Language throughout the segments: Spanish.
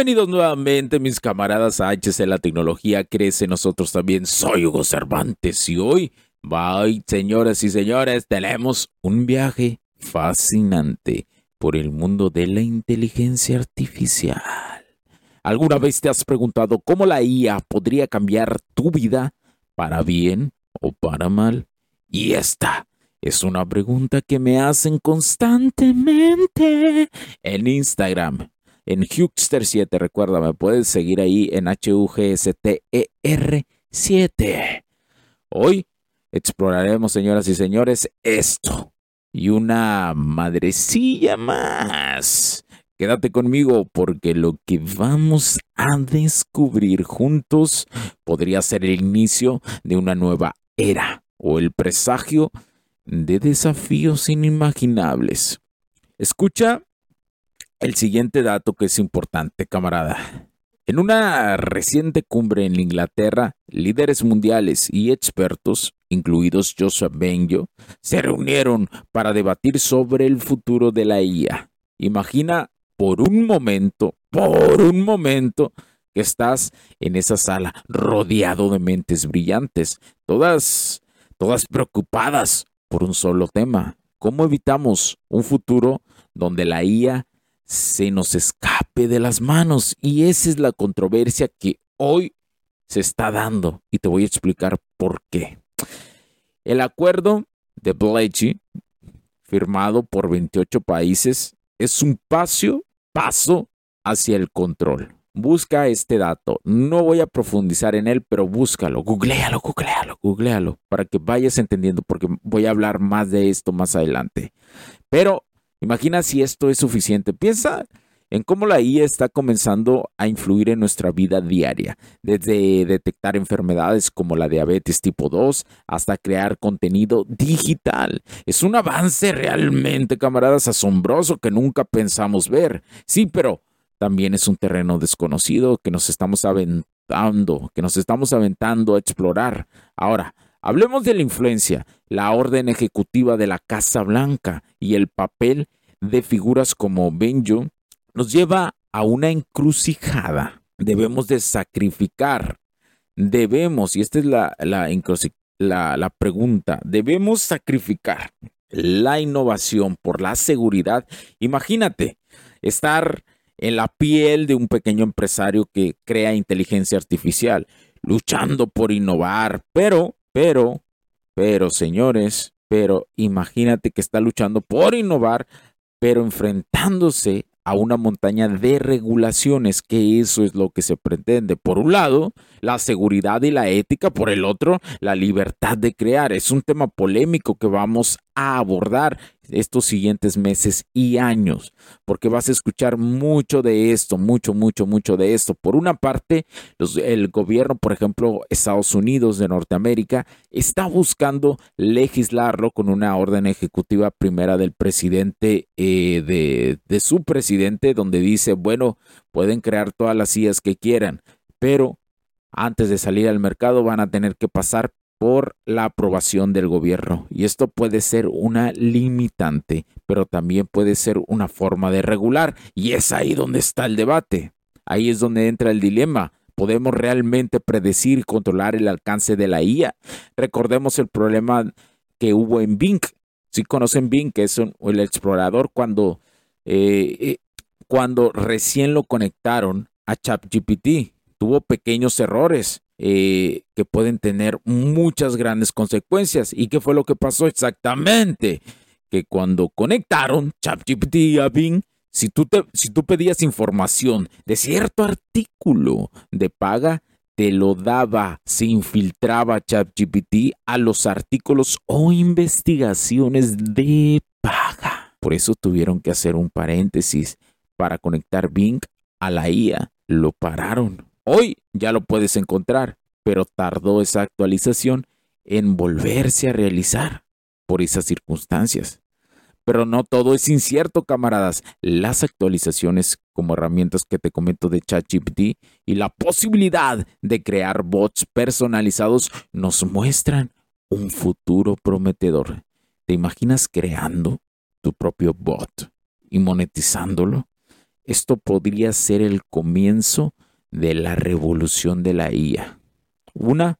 Bienvenidos nuevamente mis camaradas a HC La Tecnología Crece Nosotros también. Soy Hugo Cervantes y hoy, bye, señoras y señores, tenemos un viaje fascinante por el mundo de la inteligencia artificial. ¿Alguna vez te has preguntado cómo la IA podría cambiar tu vida para bien o para mal? Y esta es una pregunta que me hacen constantemente en Instagram en Hugster7. Recuerda, me puedes seguir ahí en HUGSTER7. Hoy exploraremos, señoras y señores, esto y una madrecilla más. Quédate conmigo porque lo que vamos a descubrir juntos podría ser el inicio de una nueva era o el presagio de desafíos inimaginables. Escucha el siguiente dato que es importante, camarada. En una reciente cumbre en Inglaterra, líderes mundiales y expertos, incluidos Joseph Benjo, se reunieron para debatir sobre el futuro de la IA. Imagina por un momento, por un momento, que estás en esa sala rodeado de mentes brillantes, todas, todas preocupadas por un solo tema. ¿Cómo evitamos un futuro donde la IA se nos escape de las manos. Y esa es la controversia que hoy se está dando. Y te voy a explicar por qué. El acuerdo de Bletchley, firmado por 28 países, es un paso, paso hacia el control. Busca este dato. No voy a profundizar en él, pero búscalo, googlealo, googlealo, googlealo, para que vayas entendiendo, porque voy a hablar más de esto más adelante. Pero Imagina si esto es suficiente. Piensa en cómo la IA está comenzando a influir en nuestra vida diaria, desde detectar enfermedades como la diabetes tipo 2 hasta crear contenido digital. Es un avance realmente, camaradas, asombroso que nunca pensamos ver. Sí, pero también es un terreno desconocido que nos estamos aventando, que nos estamos aventando a explorar. Ahora, Hablemos de la influencia, la orden ejecutiva de la Casa Blanca y el papel de figuras como Benjo nos lleva a una encrucijada. Debemos de sacrificar, debemos, y esta es la, la, la pregunta, debemos sacrificar la innovación por la seguridad. Imagínate estar en la piel de un pequeño empresario que crea inteligencia artificial, luchando por innovar, pero pero, pero, señores, pero imagínate que está luchando por innovar, pero enfrentándose a una montaña de regulaciones, que eso es lo que se pretende. Por un lado, la seguridad y la ética, por el otro, la libertad de crear. Es un tema polémico que vamos a abordar estos siguientes meses y años, porque vas a escuchar mucho de esto, mucho, mucho, mucho de esto. Por una parte, el gobierno, por ejemplo, Estados Unidos de Norteamérica, está buscando legislarlo con una orden ejecutiva primera del presidente, eh, de, su presidente, donde dice, bueno, pueden crear todas las sillas que quieran, pero antes de salir al mercado van a tener que pasar por la aprobación del gobierno. Y esto puede ser una limitante, pero también puede ser una forma de regular. Y es ahí donde está el debate. Ahí es donde entra el dilema. ¿Podemos realmente predecir y controlar el alcance de la IA? Recordemos el problema que hubo en Bing. Si conocen Bing, que es el explorador, cuando eh, eh, cuando recién lo conectaron a ChatGPT. Tuvo pequeños errores eh, que pueden tener muchas grandes consecuencias. ¿Y qué fue lo que pasó exactamente? Que cuando conectaron ChatGPT a Bing, si tú, te, si tú pedías información de cierto artículo de paga, te lo daba, se infiltraba ChatGPT a los artículos o investigaciones de paga. Por eso tuvieron que hacer un paréntesis para conectar Bing a la IA. Lo pararon. Hoy ya lo puedes encontrar, pero tardó esa actualización en volverse a realizar por esas circunstancias. Pero no todo es incierto, camaradas. Las actualizaciones como herramientas que te comento de ChatGPT y la posibilidad de crear bots personalizados nos muestran un futuro prometedor. ¿Te imaginas creando tu propio bot y monetizándolo? Esto podría ser el comienzo la revolución de la IA. Una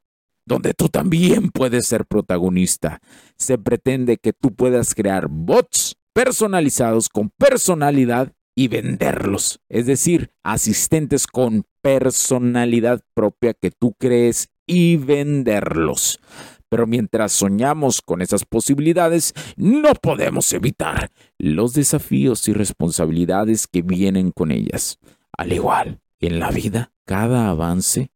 donde tú también puedes ser protagonista. Se pretende que tú puedas crear bots personalizados con personalidad y venderlos. Es decir, asistentes con personalidad propia que tú crees y venderlos. Pero mientras soñamos con esas posibilidades, no podemos evitar los desafíos y responsabilidades que vienen con ellas. Al igual en la vida, cada avance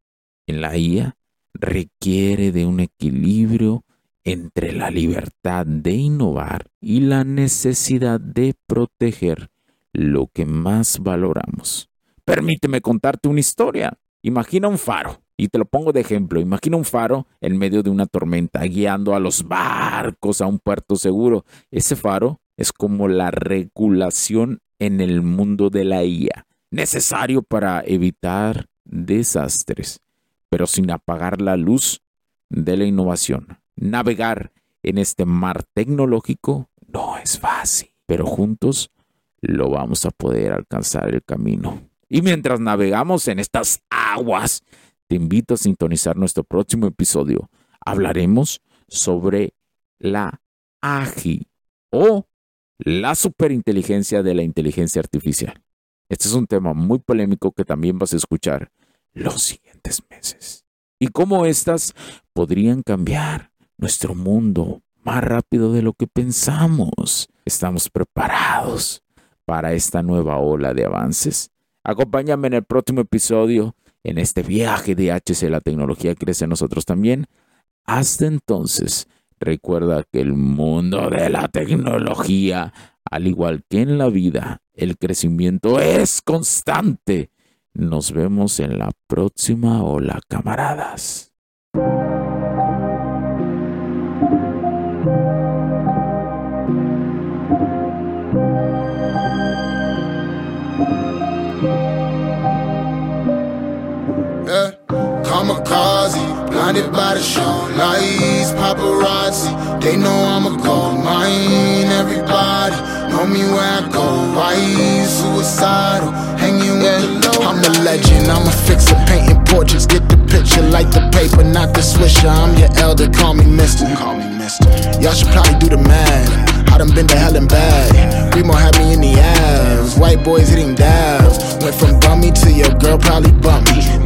en la IA requiere de un equilibrio entre la libertad de innovar y la necesidad de proteger lo que más valoramos. Permíteme contarte una historia. Imagina un faro, y te lo pongo de ejemplo, imagina un faro en medio de una tormenta guiando a los barcos a un puerto seguro. Ese faro es como la regulación en el mundo de la IA, necesario para evitar desastres pero sin apagar la luz de la innovación. Navegar en este mar tecnológico no es fácil, pero juntos lo vamos a poder alcanzar el camino. Y mientras navegamos en estas aguas, te invito a sintonizar nuestro próximo episodio. Hablaremos sobre la AGI o la superinteligencia de la inteligencia artificial. Este es un tema muy polémico que también vas a escuchar los siguientes meses. Y cómo éstas podrían cambiar nuestro mundo más rápido de lo que pensamos. ¿Estamos preparados para esta nueva ola de avances? Acompáñame en el próximo episodio, en este viaje de HC La Tecnología Crece en Nosotros también. Hasta entonces, recuerda que el mundo de la tecnología, al igual que en la vida, el crecimiento es constante nos vemos en la próxima ola, camaradas. Yeah. Kamikaze, blinded by the show lights, paparazzi. They know I'm a gold mine. Everybody know me where I go. Why suicidal, hanging with the low. I'm a legend, I'm a fixer, painting portraits. Get the picture, like the paper, not the swisher. I'm your elder, call me mister. Call me mister. Y'all should probably do the math. I done been to hell and back. Remo had me in the ass. White boys hitting dabs. Went from bummy to your girl probably bump me.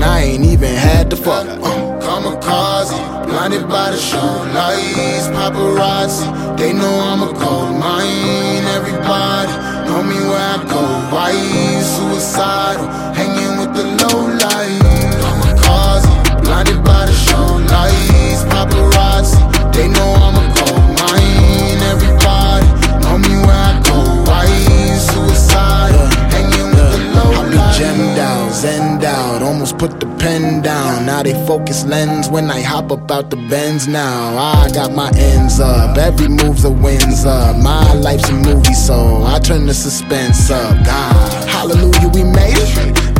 and I ain't even had to fuck. Uh, kamikaze, blinded by the show lights, paparazzi. They know I'm a gold mine. Everybody know me where I go. Why suicidal, hanging with the low Now they focus lens when I hop up out the bends now. I got my ends up, every move's a wins up. My life's a movie, so I turn the suspense up. God, hallelujah, we made it.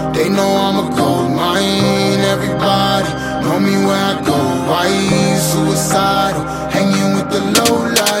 They know I'm a gold mine. Everybody know me where I go. Why suicidal? Hanging with the low light.